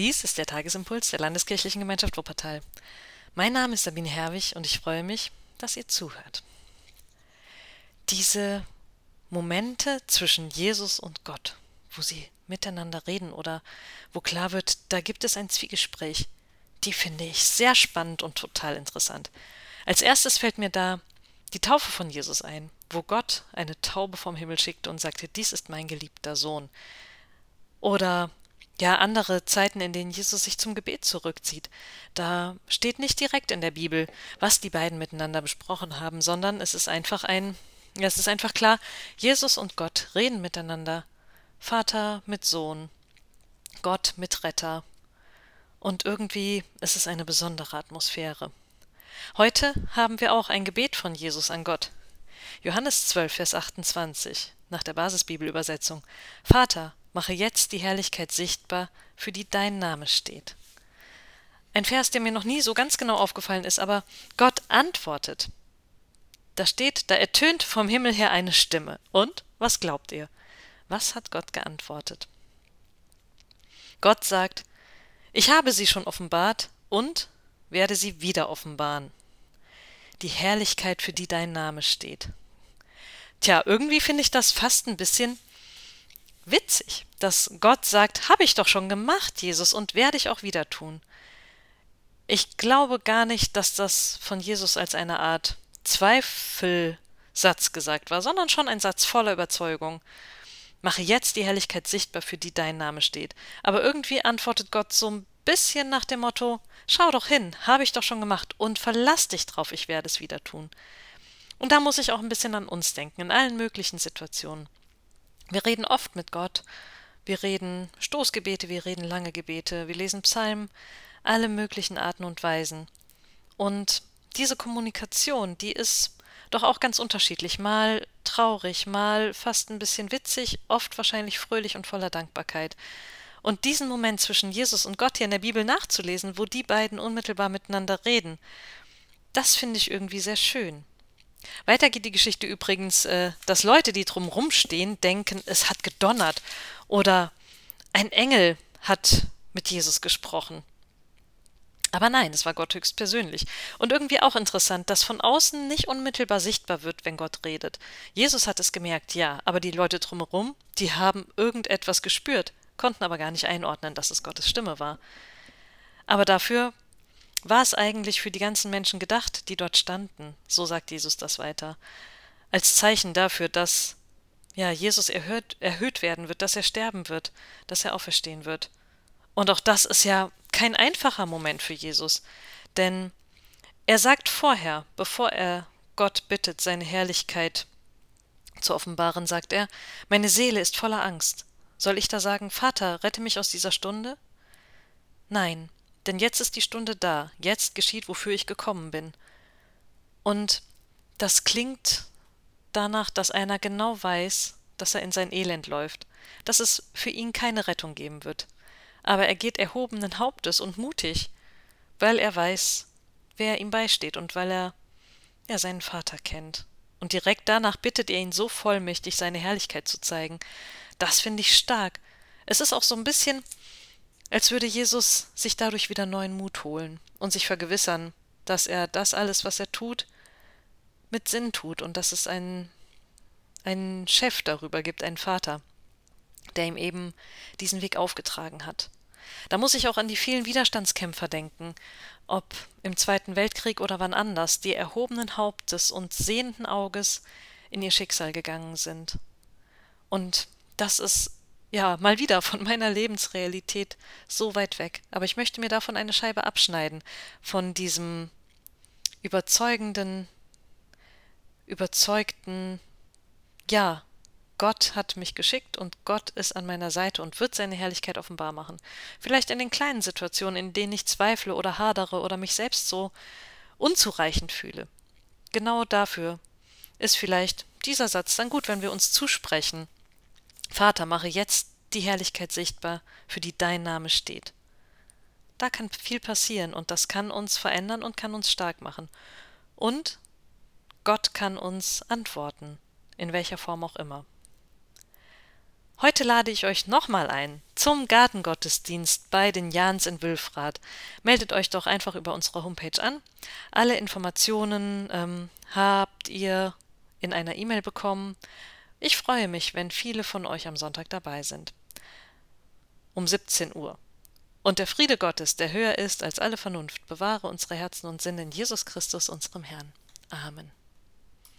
Dies ist der Tagesimpuls der Landeskirchlichen Gemeinschaft Wuppertal. Mein Name ist Sabine Herwig und ich freue mich, dass ihr zuhört. Diese Momente zwischen Jesus und Gott, wo sie miteinander reden oder wo klar wird, da gibt es ein Zwiegespräch, die finde ich sehr spannend und total interessant. Als erstes fällt mir da die Taufe von Jesus ein, wo Gott eine Taube vom Himmel schickte und sagte, dies ist mein geliebter Sohn. Oder ja andere Zeiten, in denen Jesus sich zum Gebet zurückzieht. Da steht nicht direkt in der Bibel, was die beiden miteinander besprochen haben, sondern es ist einfach ein, ja, es ist einfach klar, Jesus und Gott reden miteinander. Vater mit Sohn, Gott mit Retter. Und irgendwie ist es eine besondere Atmosphäre. Heute haben wir auch ein Gebet von Jesus an Gott. Johannes 12, Vers 28 nach der Basisbibelübersetzung. Vater, mache jetzt die Herrlichkeit sichtbar, für die dein Name steht. Ein Vers, der mir noch nie so ganz genau aufgefallen ist, aber Gott antwortet. Da steht, da ertönt vom Himmel her eine Stimme. Und was glaubt ihr? Was hat Gott geantwortet? Gott sagt, ich habe sie schon offenbart und werde sie wieder offenbaren. Die Herrlichkeit, für die dein Name steht. Tja, irgendwie finde ich das fast ein bisschen witzig, dass Gott sagt, habe ich doch schon gemacht, Jesus, und werde ich auch wieder tun. Ich glaube gar nicht, dass das von Jesus als eine Art Zweifelsatz gesagt war, sondern schon ein Satz voller Überzeugung. Mache jetzt die Herrlichkeit sichtbar, für die dein Name steht. Aber irgendwie antwortet Gott so ein bisschen nach dem Motto: Schau doch hin, habe ich doch schon gemacht, und verlass dich drauf, ich werde es wieder tun. Und da muss ich auch ein bisschen an uns denken, in allen möglichen Situationen. Wir reden oft mit Gott. Wir reden Stoßgebete, wir reden lange Gebete, wir lesen Psalmen, alle möglichen Arten und Weisen. Und diese Kommunikation, die ist doch auch ganz unterschiedlich. Mal traurig, mal fast ein bisschen witzig, oft wahrscheinlich fröhlich und voller Dankbarkeit. Und diesen Moment zwischen Jesus und Gott hier in der Bibel nachzulesen, wo die beiden unmittelbar miteinander reden, das finde ich irgendwie sehr schön. Weiter geht die Geschichte übrigens, äh, dass Leute, die drumrum stehen, denken, es hat gedonnert oder ein Engel hat mit Jesus gesprochen. Aber nein, es war Gott höchstpersönlich. Und irgendwie auch interessant, dass von außen nicht unmittelbar sichtbar wird, wenn Gott redet. Jesus hat es gemerkt, ja, aber die Leute drumherum, die haben irgendetwas gespürt, konnten aber gar nicht einordnen, dass es Gottes Stimme war. Aber dafür war es eigentlich für die ganzen Menschen gedacht, die dort standen? So sagt Jesus das weiter. Als Zeichen dafür, dass ja, Jesus erhöht, erhöht werden wird, dass er sterben wird, dass er auferstehen wird. Und auch das ist ja kein einfacher Moment für Jesus, denn er sagt vorher, bevor er Gott bittet, seine Herrlichkeit zu offenbaren, sagt er, meine Seele ist voller Angst. Soll ich da sagen, Vater, rette mich aus dieser Stunde? Nein, denn jetzt ist die Stunde da, jetzt geschieht, wofür ich gekommen bin. Und das klingt danach, dass einer genau weiß, dass er in sein Elend läuft, dass es für ihn keine Rettung geben wird. Aber er geht erhobenen Hauptes und mutig, weil er weiß, wer ihm beisteht und weil er ja seinen Vater kennt. Und direkt danach bittet er ihn so vollmächtig, seine Herrlichkeit zu zeigen. Das finde ich stark. Es ist auch so ein bisschen als würde Jesus sich dadurch wieder neuen Mut holen und sich vergewissern, dass er das alles, was er tut, mit Sinn tut und dass es einen, einen Chef darüber gibt, einen Vater, der ihm eben diesen Weg aufgetragen hat. Da muss ich auch an die vielen Widerstandskämpfer denken, ob im Zweiten Weltkrieg oder wann anders, die erhobenen Hauptes und sehenden Auges in ihr Schicksal gegangen sind. Und das ist ja, mal wieder von meiner Lebensrealität so weit weg. Aber ich möchte mir davon eine Scheibe abschneiden, von diesem überzeugenden, überzeugten, ja, Gott hat mich geschickt und Gott ist an meiner Seite und wird seine Herrlichkeit offenbar machen. Vielleicht in den kleinen Situationen, in denen ich zweifle oder hadere oder mich selbst so unzureichend fühle. Genau dafür ist vielleicht dieser Satz dann gut, wenn wir uns zusprechen Vater, mache jetzt die Herrlichkeit sichtbar, für die dein Name steht. Da kann viel passieren und das kann uns verändern und kann uns stark machen. Und Gott kann uns antworten, in welcher Form auch immer. Heute lade ich euch nochmal ein zum Gartengottesdienst bei den Jans in Wülfrath. Meldet euch doch einfach über unsere Homepage an. Alle Informationen ähm, habt ihr in einer E-Mail bekommen. Ich freue mich, wenn viele von euch am Sonntag dabei sind. Um 17 Uhr. Und der Friede Gottes, der höher ist als alle Vernunft, bewahre unsere Herzen und Sinne in Jesus Christus, unserem Herrn. Amen.